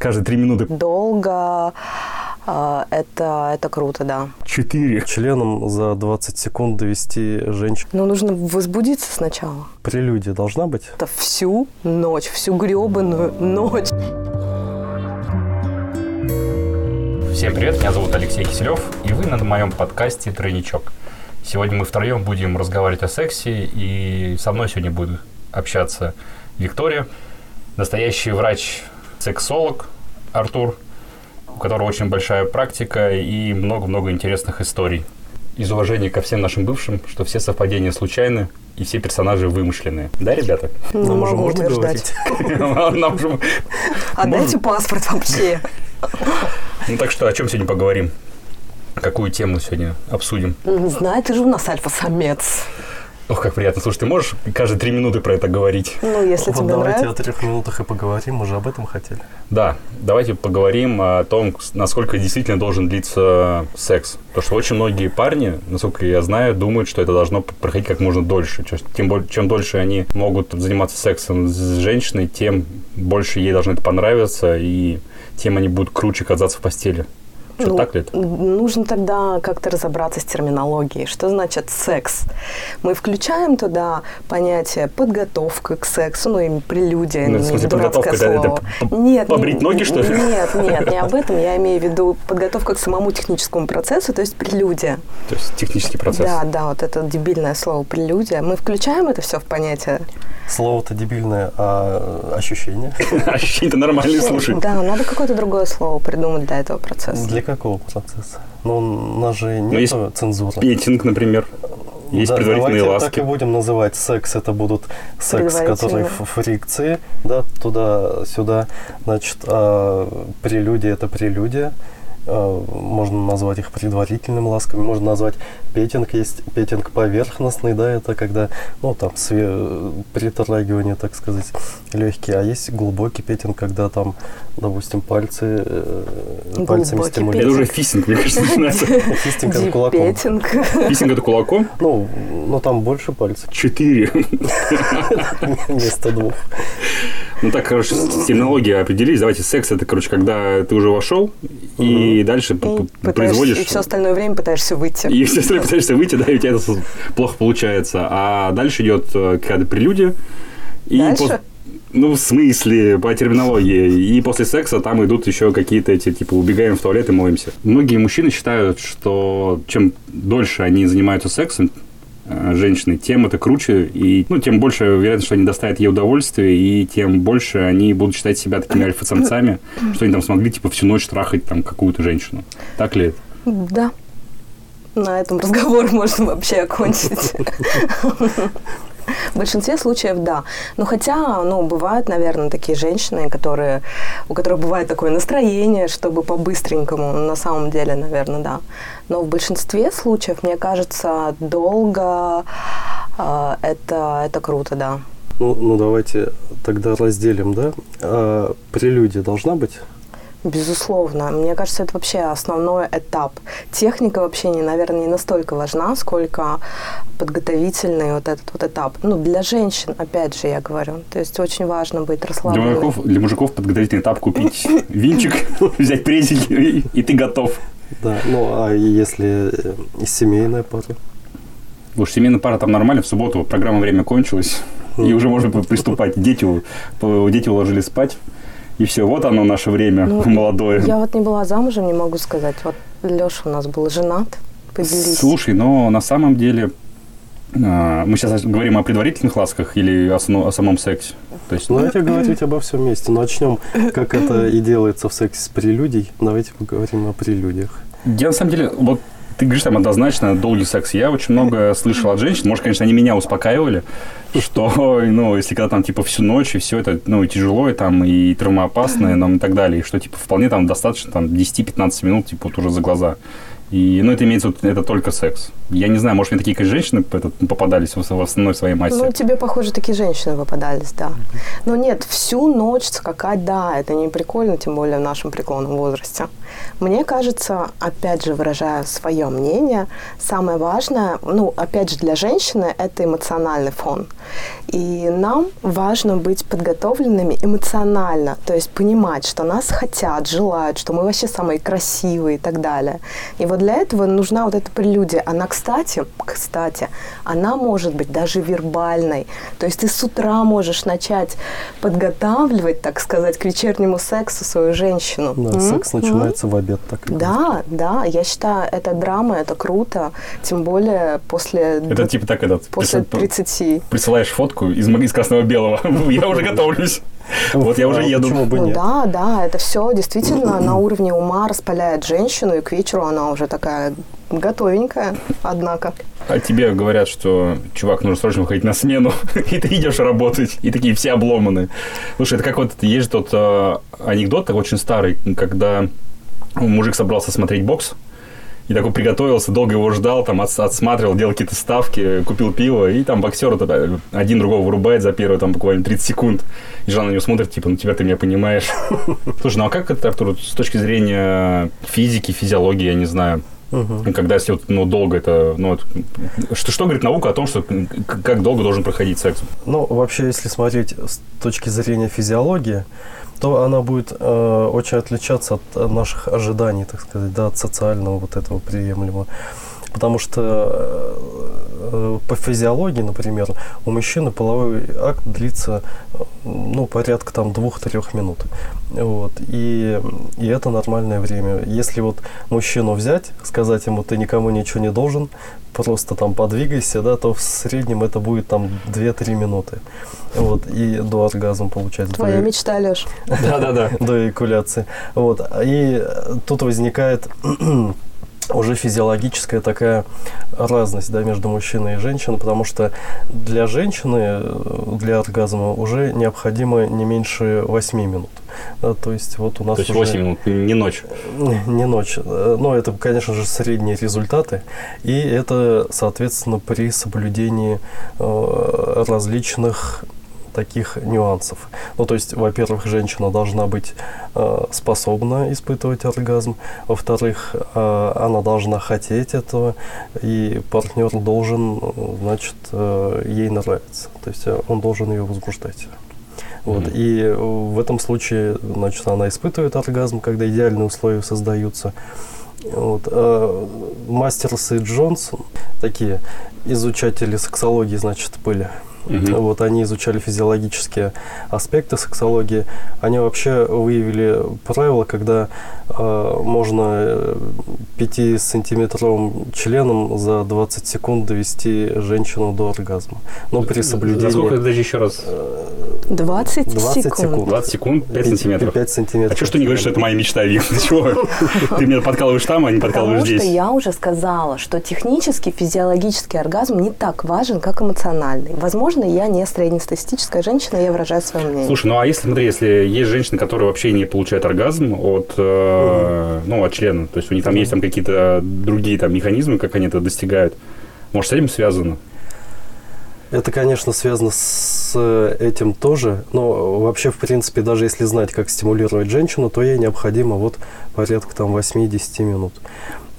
Каждые три минуты. Долго. э, Это, это круто, да. Четыре. Членом за 20 секунд довести женщину. Но нужно возбудиться сначала. Прелюдия должна быть? Это всю ночь, всю гребаную ночь. Всем привет, меня зовут Алексей Киселев, и вы на моем подкасте «Тройничок». Сегодня мы втроем будем разговаривать о сексе, и со мной сегодня будет общаться Виктория, настоящий врач-сексолог Артур, у которого очень большая практика и много-много интересных историй. Из уважения ко всем нашим бывшим, что все совпадения случайны, и все персонажи вымышленные. Да, ребята? Не Нам уже можно утверждать. Нам же- Отдайте паспорт вообще. Ну так что, о чем сегодня поговорим? Какую тему сегодня обсудим? Знай, ты же у нас альфа-самец. Ох, как приятно. Слушай, ты можешь каждые три минуты про это говорить? Ну, если Вот тебе давайте нравится. о трех минутах и поговорим, мы же об этом хотели. Да, давайте поговорим о том, насколько действительно должен длиться секс. Потому что очень многие парни, насколько я знаю, думают, что это должно проходить как можно дольше. Тем более, чем дольше они могут заниматься сексом с женщиной, тем больше ей должно это понравиться, и тем они будут круче казаться в постели. Что, Ну, так ли это? Нужно тогда как-то разобраться с терминологией. Что значит секс? Мы включаем туда понятие подготовка к сексу, ну и прелюдия, Ну, смысле, дурацкое это- слово. это п- нет, побрить не- ноги, что ли? Нет, нет, не об этом. Я имею в виду подготовка к самому техническому процессу, то есть прелюдия. То есть технический процесс. Да, да, вот это дебильное слово прелюдия. Мы включаем это все в понятие. Слово-то дебильное, а ощущение? Ощущения-то нормальные, слушай. Да, надо какое-то другое слово придумать для этого процесса. Для какого процесса? Ну, у нас же нет цензуры. Петинг, например. Есть Да, предварительные давайте ласки. так и будем называть секс. Это будут секс, который в фрикции, да, туда-сюда. Значит, а прелюдия – это прелюдия. А, Можно назвать их предварительными ласками, можно назвать петинг. Есть петинг поверхностный, да, это когда, ну, там, све- притрагивание, так сказать, легкие. А есть глубокий петинг, когда там, допустим, пальцы, э, пальцами Глубокий Это уже стимулируют. фистинг, мне кажется, начинается. Фистинг это кулаком. Фистинг это кулаком? Ну, но там больше пальцев Четыре. вместо двух. Ну так, короче, с терминологией определились. Давайте, секс это, короче, когда ты уже вошел, и дальше И, производишь... и все остальное время пытаешься выйти. И все остальное пытаешься выйти, да, и у тебя это плохо получается. А дальше идет э, какая-то прелюдия. И Дальше? Ну, в смысле, по терминологии. И после секса там идут еще какие-то эти, типа, убегаем в туалет и моемся. Многие мужчины считают, что чем дольше они занимаются сексом, женщины, тем это круче, и ну, тем больше вероятность, что они доставят ей удовольствие, и тем больше они будут считать себя такими альфа-самцами, что они там смогли, типа, всю ночь трахать там какую-то женщину. Так ли это? Да. На этом разговор можно вообще окончить. В большинстве случаев да. Но хотя, ну, бывают, наверное, такие женщины, которые, у которых бывает такое настроение, чтобы по-быстренькому, на самом деле, наверное, да. Но в большинстве случаев, мне кажется, долго э, это, это круто, да. Ну, ну давайте тогда разделим, да? А, прелюдия должна быть? Безусловно. Мне кажется, это вообще основной этап. Техника вообще, не, наверное, не настолько важна, сколько подготовительный вот этот вот этап. Ну, для женщин, опять же, я говорю. То есть очень важно быть Для расслабленной. мужиков, для мужиков подготовительный этап купить винчик, взять презик, и, ты готов. Да. Ну, а если э, семейная пара? Уж семейная пара там нормально, в субботу программа «Время» кончилась, и уже можно при- приступать. Дети, дети уложили спать, и все, вот оно наше время Ну, молодое. Я вот не была замужем, не могу сказать. Вот Леша у нас был женат. Поделись. Слушай, но на самом деле а, мы сейчас говорим о предварительных ласках или о, о самом сексе. То есть, Ну, давайте говорить обо всем вместе. Начнем, как это и делается в сексе с прелюдией. Давайте поговорим о прелюдиях. Я на самом деле, вот ты говоришь там однозначно долгий секс. Я очень много слышал от женщин, может, конечно, они меня успокаивали, что, ну, если когда там, типа, всю ночь, и все это, ну, и тяжело, и там, и травмоопасно, и, ну, и так далее, и что, типа, вполне там достаточно, там, 10-15 минут, типа, вот уже за глаза. И, ну, это имеется, это только секс. Я не знаю, может, мне такие конечно, женщины это, попадались в, в основной своей массе. Ну, тебе, похоже, такие женщины попадались, да. Но нет, всю ночь скакать, да, это не прикольно, тем более в нашем преклонном возрасте. Мне кажется, опять же, выражая свое мнение, самое важное, ну, опять же, для женщины это эмоциональный фон. И нам важно быть подготовленными эмоционально, то есть понимать, что нас хотят, желают, что мы вообще самые красивые и так далее. И вот для этого нужна вот эта прелюдия. Она, кстати, кстати, она может быть даже вербальной. То есть ты с утра можешь начать подготавливать, так сказать, к вечернему сексу свою женщину. Да, м-м? секс начинается м-м? в обед. Так да, да, я считаю, это драма, это круто, тем более после... Это типа так этот... После 30. Присылаешь фотку из, из красного-белого, я уже готовлюсь. Вот я уже еду. Почему бы нет? Да, да, это все действительно на уровне ума распаляет женщину, и к вечеру она уже такая готовенькая, однако. А тебе говорят, что, чувак, нужно срочно выходить на смену, и ты идешь работать, и такие все обломаны. Слушай, это как вот есть тот э, анекдот, такой очень старый, когда мужик собрался смотреть бокс, и такой приготовился, долго его ждал, там от, отсматривал, делал какие-то ставки, купил пиво, и там боксер один другого вырубает за первые там буквально 30 секунд. И жена на него смотрит, типа, ну тебя ты меня понимаешь. Слушай, ну а как это, Артур, с точки зрения физики, физиологии, я не знаю, Угу. Когда если вот, ну, долго это, ну, что, что говорит наука о том, что как долго должен проходить секс? Ну, вообще, если смотреть с точки зрения физиологии, то она будет э, очень отличаться от э, наших ожиданий, так сказать, да, от социального вот этого приемлемого. Потому что э, по физиологии, например, у мужчины половой акт длится ну, порядка там двух-трех минут. Вот. И, и это нормальное время. Если вот мужчину взять, сказать ему, ты никому ничего не должен, просто там подвигайся, да, то в среднем это будет там 2-3 минуты. Вот, и до оргазма получается. Твоя до... мечта, Леш. Да-да-да. До экуляции. Вот. И тут возникает уже физиологическая такая разность да, между мужчиной и женщиной, потому что для женщины, для оргазма уже необходимо не меньше 8 минут. Да, то есть вот у нас То есть 8 минут, не ночь? Не ночь. Но это, конечно же, средние результаты. И это, соответственно, при соблюдении э, различных таких нюансов. Ну, то есть, во-первых, женщина должна быть э, способна испытывать оргазм, во-вторых, э, она должна хотеть этого, и партнер должен, значит, э, ей нравиться. То есть, э, он должен ее возбуждать. Вот. Mm-hmm. И в этом случае, значит, она испытывает оргазм, когда идеальные условия создаются. Вот. А Мастерс и Джонсон, такие изучатели сексологии, значит, были Угу. Вот они изучали физиологические аспекты сексологии. Они вообще выявили правило, когда э, можно 5-сантиметровым членом за 20 секунд довести женщину до оргазма. Но при соблюдении... За сколько, даже еще раз? 20, 20 секунд. секунд. 20 секунд, 5 сантиметров. 5 сантиметров. А что, что не говоришь, что это моя мечта, Вик? Ты чего? Ты меня подкалываешь там, а не подкалываешь здесь. Потому что я уже сказала, что технический физиологический оргазм не так важен, как эмоциональный. Возможно, возможно, я не среднестатистическая женщина, я выражаю свое мнение. Слушай, ну а если, смотри, если есть женщины, которые вообще не получают оргазм от, э, ну, от члена, то есть у них там есть там какие-то другие там механизмы, как они это достигают, может, с этим связано? Это, конечно, связано с этим тоже, но вообще, в принципе, даже если знать, как стимулировать женщину, то ей необходимо вот порядка там 8-10 минут.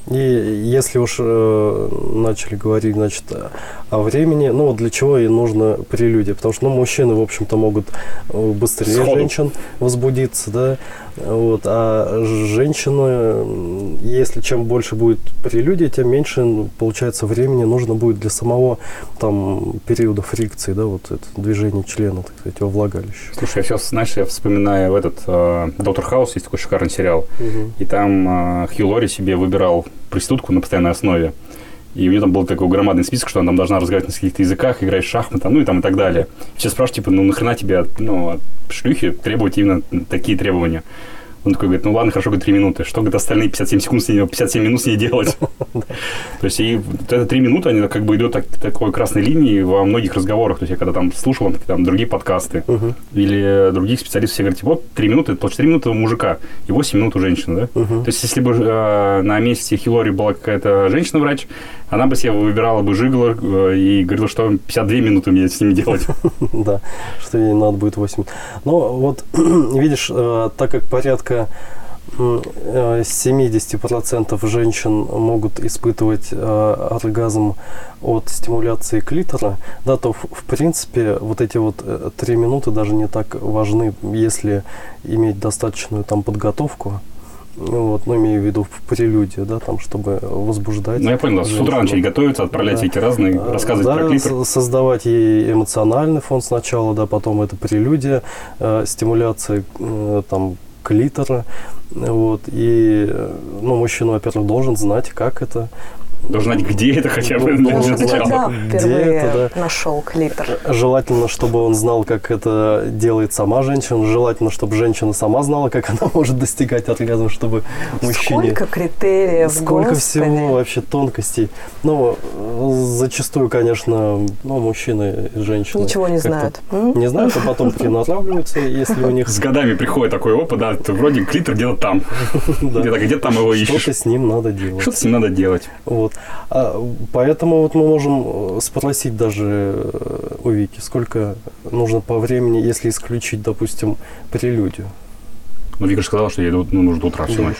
И если уж э, начали говорить, значит, о времени, ну, для чего и нужно прелюдия? Потому что, ну, мужчины, в общем-то, могут э, быстрее Сходу. женщин возбудиться, да, вот, а женщина, если чем больше будет прелюдия, тем меньше, получается, времени нужно будет для самого, там, периода фрикции, да, вот это движение члена, так сказать, во влагалище. Слушай, я сейчас, знаешь, я вспоминаю этот э, Доктор Хаус, есть такой шикарный сериал, угу. и там э, Хью Лори себе выбирал проститутку на постоянной основе. И у нее там был такой громадный список, что она там должна разговаривать на каких-то языках, играть в шахматы, ну и там и так далее. Все спрашивают, типа, ну нахрена тебе ну, от шлюхи требовать именно такие требования? Он такой говорит, ну ладно, хорошо, говорит, 3 минуты. Что, говорит, остальные 57 секунд с ней, 57 минут с ней делать? То есть, и вот это 3 минуты, они как бы идут так, такой красной линии во многих разговорах. То есть, я когда там слушал там, другие подкасты или других специалистов, все говорят, вот 3 минуты, это 4 минуты у мужика и 8 минут у женщины, да? То есть, если бы э, на месте Хилори была какая-то женщина-врач, она бы себе выбирала бы жигло э, и говорила, что 52 минуты мне с ними делать. Да, что ей надо будет 8. Но вот, видишь, э, так как порядка 70% э, женщин могут испытывать э, оргазм от стимуляции клитора, да, то в, в принципе вот эти вот три минуты даже не так важны, если иметь достаточную там подготовку. Вот, ну, имею в виду в прелюдию, да, там, чтобы возбуждать. Ну, я понял, с утра начать готовиться, отправлять да. всякие разные, рассказывать да, про клитор. создавать ей эмоциональный фон сначала, да, потом это прелюдия, э, стимуляция, э, там, клитора, вот, и, ну, мужчина, во-первых, должен знать, как это, Должен знать, где это хотя бы. Ну, Должен знать, когда впервые это, да. нашел клитор. Желательно, чтобы он знал, как это делает сама женщина. Желательно, чтобы женщина сама знала, как она может достигать оргазма, чтобы мужчине... Сколько критериев, Сколько Господи. всего вообще тонкостей. Ну, зачастую, конечно, ну, мужчины и женщины... Ничего не знают. Не знают, а потом приноравливаются, если у них... С годами приходит такой опыт, да, вроде клитор где-то там. Где-то где там его ищешь. Что-то с ним надо делать. Что-то с ним надо делать. Вот. А, поэтому вот мы можем э, спросить даже э, у Вики, сколько нужно по времени, если исключить, допустим, прелюдию. Ну, Вика же сказала, что ей ну, нужно утра всю ночь.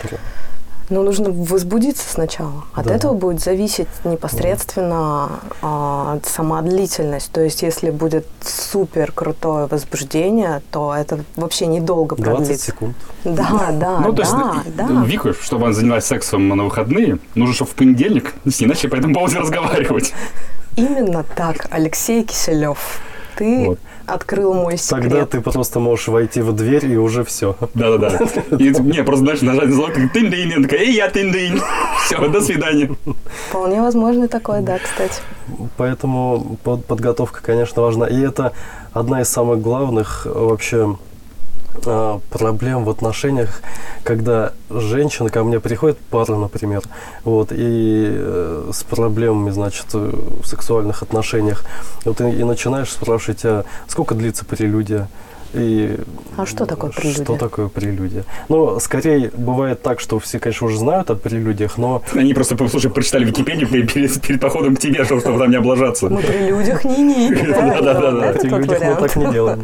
Ну, нужно возбудиться сначала. От да. этого будет зависеть непосредственно а, сама длительность. То есть, если будет супер крутое возбуждение, то это вообще недолго 20 продлится. секунд. Да, да, ну, то есть, да, да. Вику, чтобы она занялась сексом на выходные, нужно, чтобы в понедельник с ней начали по этому поводу разговаривать. Именно так, Алексей Киселев. Ты вот открыл мой секрет. Тогда ты просто можешь войти в дверь и уже все. Да-да-да. И не, просто, знаешь, нажать на звонок, тын дынь я такая, эй, я тын дынь Все, до свидания. Вполне возможно такое, да, кстати. Поэтому подготовка, конечно, важна. И это одна из самых главных вообще а, проблем в отношениях, когда женщина ко мне приходит, пара, например, вот, и э, с проблемами, значит, в сексуальных отношениях, вот, и, и начинаешь спрашивать, а сколько длится прелюдия, и а что такое прелюдия? Что такое прелюдия? Ну, скорее, бывает так, что все, конечно, уже знают о прелюдиях, но... Они просто, послушай, прочитали Википедию перед, перед походом к тебе, чтобы там не облажаться. Мы при людях не-не. Да-да-да. При людях мы так не делаем.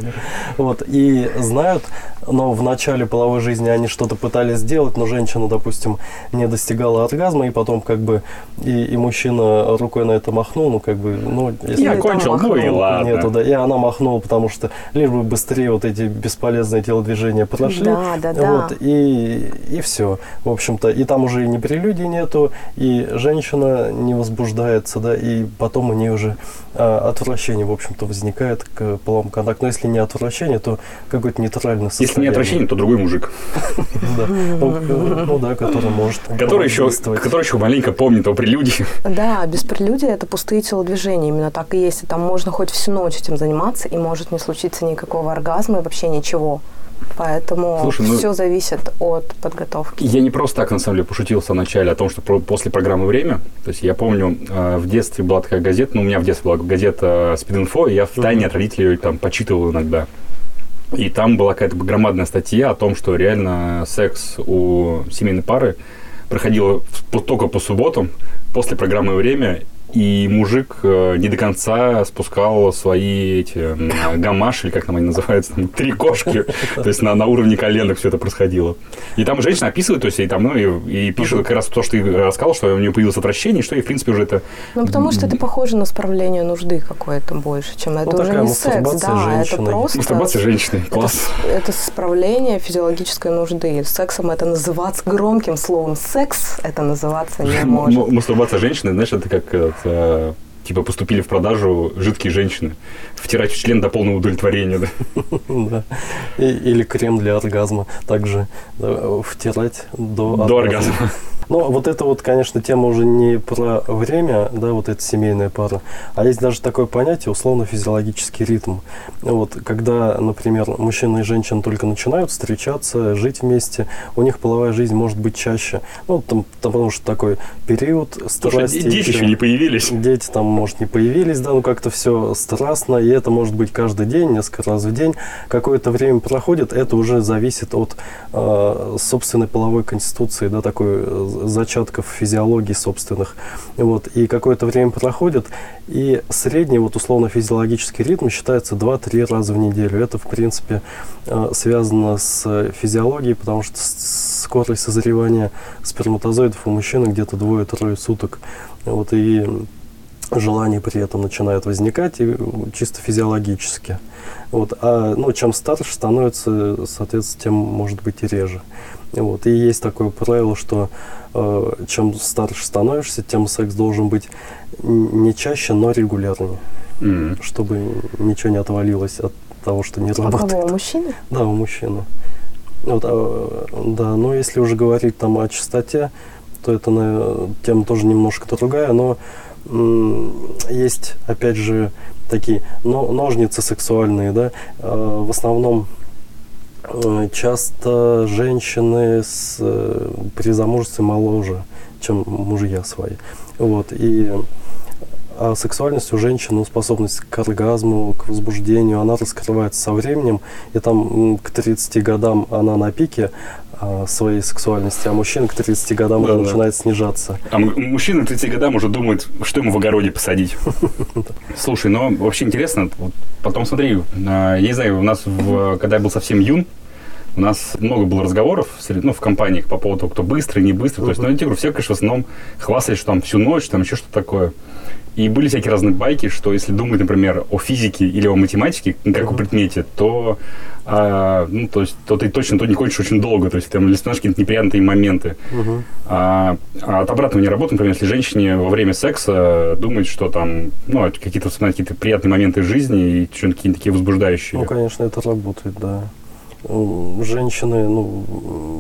Вот, и знают, но в начале половой жизни они что-то пытались сделать, но женщина, допустим, не достигала оргазма, и потом как бы и, и мужчина рукой на это махнул, ну как бы, ну... Если Я кончил, ну и ладно. Нету, да, и она махнула, потому что лишь бы быстрее вот эти бесполезные телодвижения прошли. Да, да, да. Вот, и, и все, в общем-то. И там уже и не прелюдий нету, и женщина не возбуждается, да, и потом у нее уже а, отвращение, в общем-то, возникает к половому контакту. Но если не отвращение, то какое-то нейтральное состояние. Если не отвращение, то другой мужик. Ну, ну да, который может Который еще, который еще маленько помнит о прелюдии. Да, без прелюдии это пустые телодвижения. Именно так и есть. И там можно хоть всю ночь этим заниматься, и может не случиться никакого оргазма и вообще ничего. Поэтому Слушай, ну, все зависит от подготовки. Я не просто так, на самом деле, пошутил в самом начале о том, что про, после программы «Время», то есть я помню, э, в детстве была такая газета, ну, у меня в детстве была газета «Спид-инфо», и я в тайне от родителей ее там почитывал иногда. И там была какая-то громадная статья о том, что реально секс у семейной пары проходил только по субботам, после программы «Время», и мужик э, не до конца спускал свои эти гамаши, или как там они называются, там, три кошки, то есть на, на уровне коленок все это происходило. И там женщина описывает, то есть и там, ну, и, и пишет как раз то, что ты рассказал, что у нее появилось отвращение, что и, в принципе, уже это... Ну, потому что это похоже на справление нужды какое-то больше, чем это ну, уже не секс, да, это просто... Мастурбация женщины, класс. Это, это справление физиологической нужды. Сексом это называться громким словом секс, это называться не может. Мастурбация женщины, знаешь, это как э, типа поступили в продажу жидкие женщины. Втирать в член до полного удовлетворения, да. Или крем для оргазма также втирать до До оргазма. Но вот это вот, конечно, тема уже не про время, да, вот эта семейная пара, а есть даже такое понятие условно-физиологический ритм. Вот, когда, например, мужчина и женщина только начинают встречаться, жить вместе, у них половая жизнь может быть чаще. Ну, там, потому что такой период страсти. Слушай, дети еще не появились. Дети там, может, не появились, да, ну как-то все страстно, и это может быть каждый день, несколько раз в день. Какое-то время проходит, это уже зависит от э, собственной половой конституции, да, такой э, зачатков физиологии собственных. Вот, и какое-то время проходит, и средний вот условно-физиологический ритм считается 2-3 раза в неделю. Это, в принципе, э, связано с физиологией, потому что скорость созревания сперматозоидов у мужчины где-то двое-трое суток. Вот, и желание при этом начинает возникать и чисто физиологически. Вот. А ну, чем старше становится, соответственно, тем может быть и реже. Вот. И есть такое правило, что э, чем старше становишься, тем секс должен быть не чаще, но регулярнее. Mm-hmm. Чтобы ничего не отвалилось от того, что не а работает. Кого, у мужчины? Да, у мужчины. Вот, а, да, но если уже говорить там о частоте, то это на, тема тоже немножко другая, но есть, опять же, такие но, ножницы сексуальные, да, а, в основном э, часто женщины с, э, при замужестве моложе, чем мужья свои. Вот, и а сексуальность у женщины, ну, способность к оргазму, к возбуждению, она раскрывается со временем, и там к 30 годам она на пике, своей сексуальности, а мужчина к 30 годам да, уже да. начинает снижаться. А мужчина к 30 годам уже думает, что ему в огороде посадить. Слушай, но вообще интересно, потом смотри, я не знаю, у нас, когда я был совсем юн, у нас много было разговоров ну, в компаниях по поводу, кто быстрый, не быстрый. То есть, ну, я говорю, все, конечно, в основном хвастались, что там всю ночь, там еще что-то такое. И были всякие разные байки, что если думать, например, о физике или о математике, как uh-huh. о предмете, то, а, ну, то, есть, то ты точно то не хочешь очень долго. То есть там или вспоминаешь какие-то неприятные моменты. Uh-huh. А, а от обратного не работает, например, если женщине во время секса думает, что там, ну, какие-то какие-то приятные моменты жизни и что-то какие-то такие возбуждающие. Ну, конечно, это работает, да женщины ну,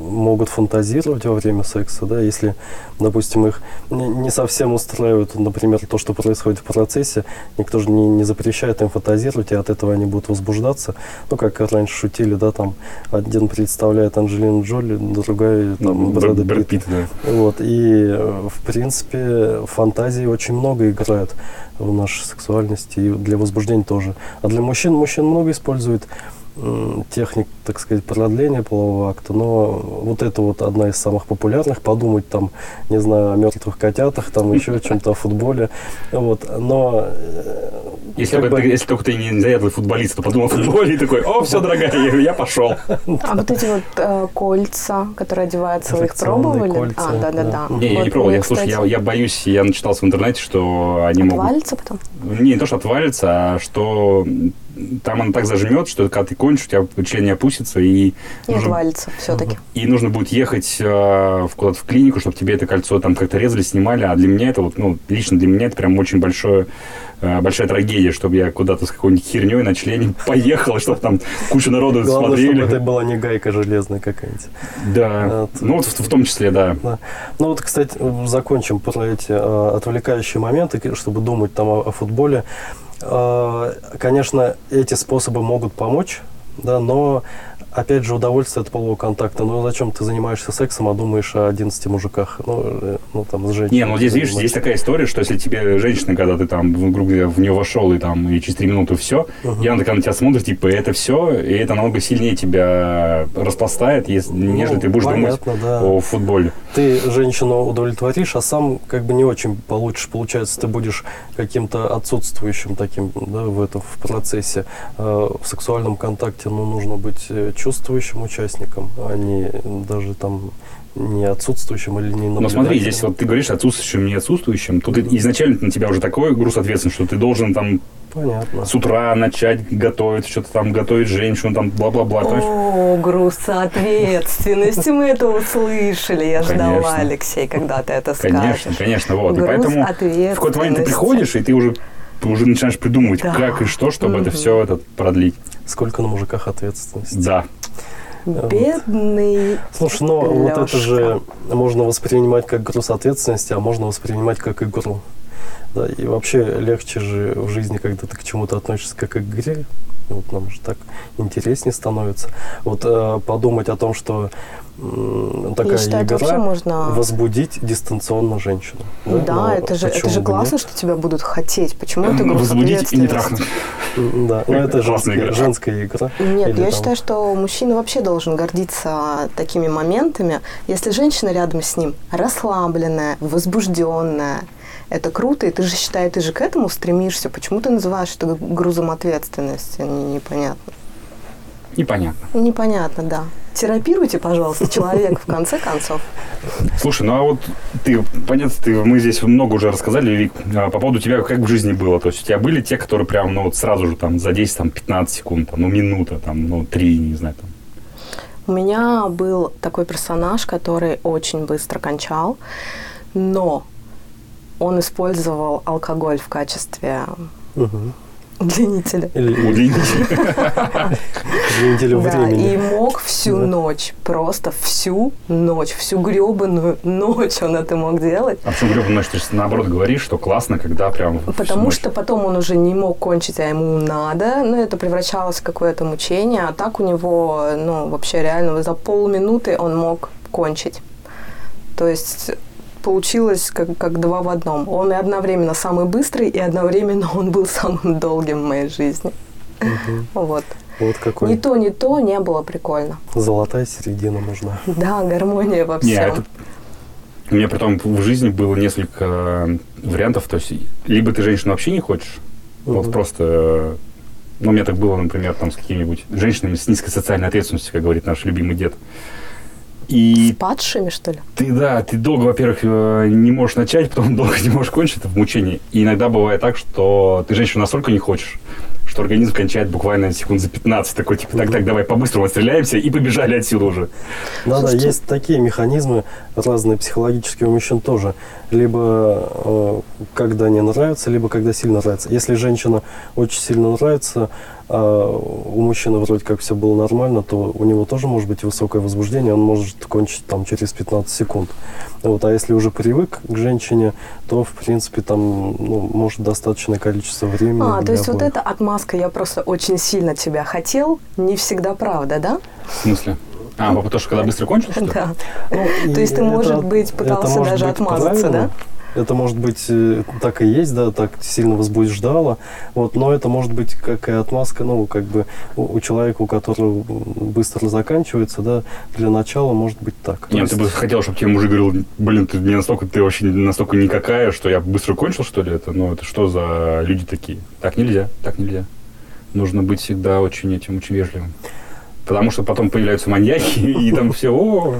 могут фантазировать во время секса, да, если, допустим, их не, совсем устраивает, например, то, что происходит в процессе, никто же не, не запрещает им фантазировать, и от этого они будут возбуждаться. Ну, как раньше шутили, да, там, один представляет Анджелину Джоли, другая, там, ну, Брэда Брэд Питт. Да. Вот, и, в принципе, фантазии очень много играют в нашей сексуальности, и для возбуждения тоже. А для мужчин, мужчин много используют техник, так сказать, продления полового акта, но вот это вот одна из самых популярных, подумать там, не знаю, о мертвых котятах, там еще о чем-то, о футболе, вот, но... Э, если, только, бы... ты, если только ты не заядлый футболист, то подумал о футболе и такой, о, все, дорогая, я пошел. А вот эти вот э, кольца, которые одеваются, вы их пробовали? А, да, да, да. Не, я не пробовал, я, слушай, я, я боюсь, я начитался в интернете, что они могут... Отвалится потом? Не, не то, что отвалится, а что там она так зажмет, что когда ты кончишь, у тебя член не опустится и... И нужно, отвалится все-таки. И нужно будет ехать э, куда-то в клинику, чтобы тебе это кольцо там как-то резали, снимали. А для меня это вот, ну, лично для меня это прям очень большое э, большая трагедия, чтобы я куда-то с какой-нибудь херней на члене поехал, чтобы там куча народу Главное, смотрели. чтобы это была не гайка железная какая-нибудь. Да, вот. ну вот в, в том числе, да. да. Ну вот, кстати, закончим про эти э, отвлекающие моменты, чтобы думать там о, о футболе. Э, конечно, эти способы могут помочь, да, но опять же, удовольствие от полового контакта. Ну, зачем ты занимаешься сексом, а думаешь о 11 мужиках? Ну, э, ну там, с женщиной. Не, ну, здесь, видишь, здесь такая история, что если тебе женщина, когда ты там, грубо говоря, в нее вошел, и там, и через 3 минуты все, uh-huh. и она такая на тебя смотрит, типа, это все, и это намного сильнее тебя распластает, если, ну, нежели ты будешь понятно, думать да. о футболе. Ты женщину удовлетворишь, а сам как бы не очень получишь. Получается, ты будешь каким-то отсутствующим таким, да, в этом в процессе. Э, в сексуальном контакте, ну, нужно быть э, чувствующим участником, а не даже там не отсутствующим или не Но смотри, здесь вот ты говоришь отсутствующим, не отсутствующим. Тут изначально на тебя уже такой груз ответственности, что ты должен там Понятно. с утра начать готовить, что-то там готовить женщину, там бла-бла-бла. О, груз ответственности, мы это услышали. Я ждала, Алексей, когда ты это скажешь. Конечно, конечно, вот. И поэтому в какой-то момент ты приходишь, и ты уже ты уже начинаешь придумывать, да. как и что, чтобы это все этот продлить. Сколько на мужиках ответственности. Да. Бедный. Слушай, ну вот это же можно воспринимать как груз ответственности, а можно воспринимать как игру. Да, и вообще легче же в жизни, когда ты к чему-то относишься как к игре. Вот нам же так интереснее становится. Вот э, подумать о том, что м, такая Я считаю, игра вообще можно... возбудить дистанционно женщину. Да, но это же, это же классно, нет? что тебя будут хотеть. Почему это груз Возбудить и не трахнуть. Да, но это женская, игра. женская игра. Нет, Или я там- считаю, что мужчина вообще должен гордиться такими моментами. Если женщина рядом с ним расслабленная, возбужденная, это круто, и ты же считаешь, ты же к этому стремишься. Почему ты называешь это грузом ответственности? Не- Непонятно. Непонятно. Непонятно, да. Терапируйте, пожалуйста, человека в конце концов. Слушай, ну а вот ты, понятно, ты, мы здесь много уже рассказали, Вик, а по поводу тебя, как в жизни было. То есть у тебя были те, которые прям, ну вот сразу же там за 10, там, 15 секунд, там, ну минута, там, ну 3, не знаю, там. У меня был такой персонаж, который очень быстро кончал, но он использовал алкоголь в качестве Мгм. удлинителя. Или Удлинитель. неделю Да, и времени. мог всю ночь, просто всю ночь, всю гребаную ночь он это мог делать. А почему гребаную ночь? Ты же наоборот говоришь, что классно, когда прям всю Потому что потом он уже не мог кончить, а ему надо, но это превращалось в какое-то мучение, а так у него, ну, вообще реально за полминуты он мог кончить. То есть получилось как, как два в одном. Он и одновременно самый быстрый, и одновременно он был самым долгим в моей жизни. Мгм. Вот. Вот Ни какой то, ни то не было прикольно. золотая середина нужна. Да, гармония во Не, всем. это... У меня потом в жизни было несколько э, вариантов. То есть, либо ты женщину вообще не хочешь, вот Мгм. просто... э, Ну, у меня так было, например, там с какими-нибудь женщинами с низкой социальной ответственностью, как говорит наш любимый дед. И С падшими, что ли? ты, да, ты долго, во-первых, э, не можешь начать, потом долго не можешь кончить, это в мучении. И иногда бывает так, что ты женщину настолько не хочешь, что организм кончает буквально секунд за 15, такой, типа, так, так, давай по-быстрому отстреляемся и побежали отсюда уже. Да, да, Слушайте. есть такие механизмы разные психологические у мужчин тоже. Либо э, когда не нравится, либо когда сильно нравится. Если женщина очень сильно нравится, а у мужчины вроде как все было нормально, то у него тоже может быть высокое возбуждение, он может кончить там через 15 секунд. Вот, а если уже привык к женщине, то в принципе там ну, может достаточное количество времени. А, то есть вот обоих. эта отмазка «я просто очень сильно тебя хотел» не всегда правда, да? В смысле? А, потому что когда быстро кончил, что ли? Да. Ну, То есть ты, это- может быть, пытался даже отмазаться, правильно. Это может быть э, так и есть, да, так сильно возбуждало. Вот, но это может быть как и отмазка, ну, как бы у, у человека, у которого быстро заканчивается, да, для начала может быть так. Нет, ты есть- бы хотел, чтобы тебе мужик говорил, блин, ты не настолько, ты вообще настолько никакая, что я быстро кончил, что ли, это? Ну, это что за люди такие? Так нельзя, так нельзя. Нужно быть всегда очень этим, очень вежливым. Потому что потом появляются маньяки, и там все, о,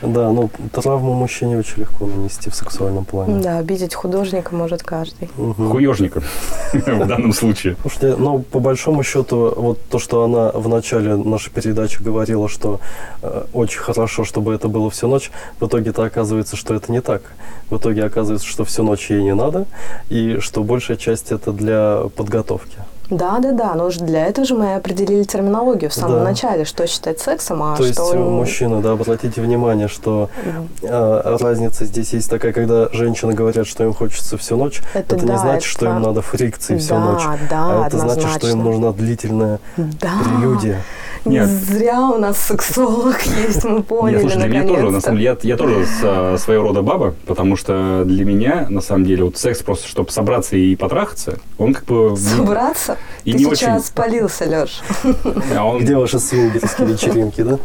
Да, ну, травму мужчине очень легко нанести в сексуальном плане. Да, обидеть художника может каждый. Мгм. хуежником в данном случае. Слушайте, ну, по большому счету, вот то, что она в начале нашей передачи говорила, что э, очень хорошо, чтобы это было всю ночь, в итоге-то оказывается, что это не так. В итоге оказывается, что всю ночь ей не надо, и что большая часть это для подготовки. Да, да, да, но уж для этого же мы определили терминологию в самом Да. начале, что считать сексом, а то есть, что... э, мужчина, да, обратите внимание, что э, разница здесь есть такая, когда женщины говорят, что им хочется всю ночь, Это это, да, не значит, что это- им надо фрикции всю Да, ночь. да, а это значит, что им нужна длительная Да. прелюдия. Не Нет. зря у нас сексолог есть, мы поняли, Нет, слушай, для меня тоже, на самом деле, я, я тоже с, а, своего рода баба, потому что для меня, на самом деле, вот секс просто, чтобы собраться и потрахаться, он как бы... Собраться? И Ты не сейчас очень- спалился, Леш. а он, Где ваши свингерские вечеринки, да?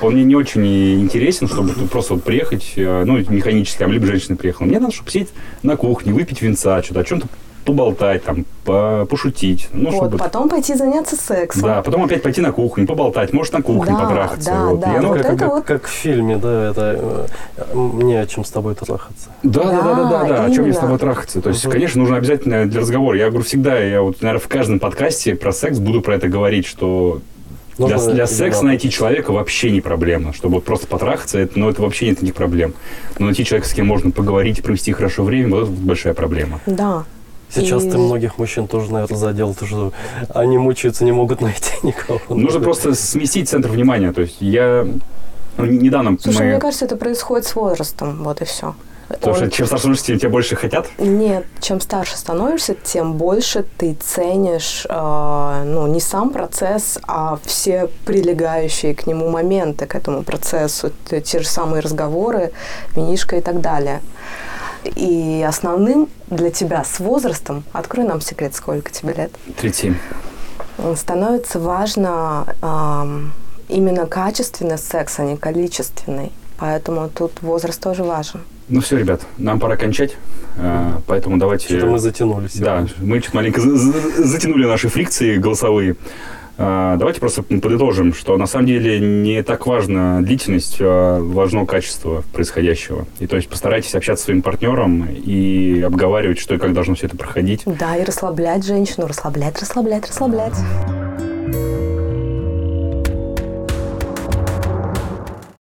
он мне не очень интересен, чтобы тут просто вот приехать, э, ну, механически, там, либо женщина приехала. Мне надо, чтобы сидеть на кухне, выпить винца, что-то о чем-то поболтать, там, по- пошутить. Ну, Вот, чтобы... потом пойти заняться сексом. Да, потом опять пойти на кухню, поболтать, может, на кухне Да, потрахаться. да, вот. да, И оно вот Ну, как- как, это как- вот- как в фильме, да, это э, не о чем с тобой трахаться. Да, да, да, да, да, да. О чем мне с тобой трахаться? То есть, Мгм. конечно, нужно обязательно для разговора. Я говорю всегда, я вот, наверное, в каждом подкасте про секс буду про это говорить, что для, Нужно для или секса надо? найти человека вообще не проблема. Чтобы вот просто потрахаться, это, ну, это вообще нет никаких проблем. Но найти человека, с кем можно поговорить, провести хорошо время, вот это большая проблема. Да. Сейчас И- ты многих мужчин тоже, наверное, задел, то, что они мучаются, не могут найти никого. Нужно просто сместить центр внимания. То есть я ну, не- недавно Слушай, мы... мне кажется, это происходит с возрастом, вот и все. Потому что чем старше становишься, тем тебя больше хотят. Нет, чем старше становишься, тем больше ты ценишь, э, ну, не сам процесс, а все прилегающие к нему моменты, к этому процессу, Т- те же самые разговоры, винишка и так далее. И основным для тебя с возрастом, открой нам секрет, сколько тебе лет, 37. становится важно ам, именно качественный секс, а не количественный. Поэтому тут возраст тоже важен. Ну все, ребят, нам пора кончать. А, Поэтому давайте... Что-то мы затянулись. Да, мы чуть маленько за- за- затянули наши фрикции голосовые. А, Давайте просто подытожим, что на самом деле не так важна длительность, а важно качество происходящего. И то есть постарайтесь общаться с своим партнером и обговаривать, что и как должно все это проходить. Да, и расслаблять женщину, расслаблять, расслаблять, расслаблять.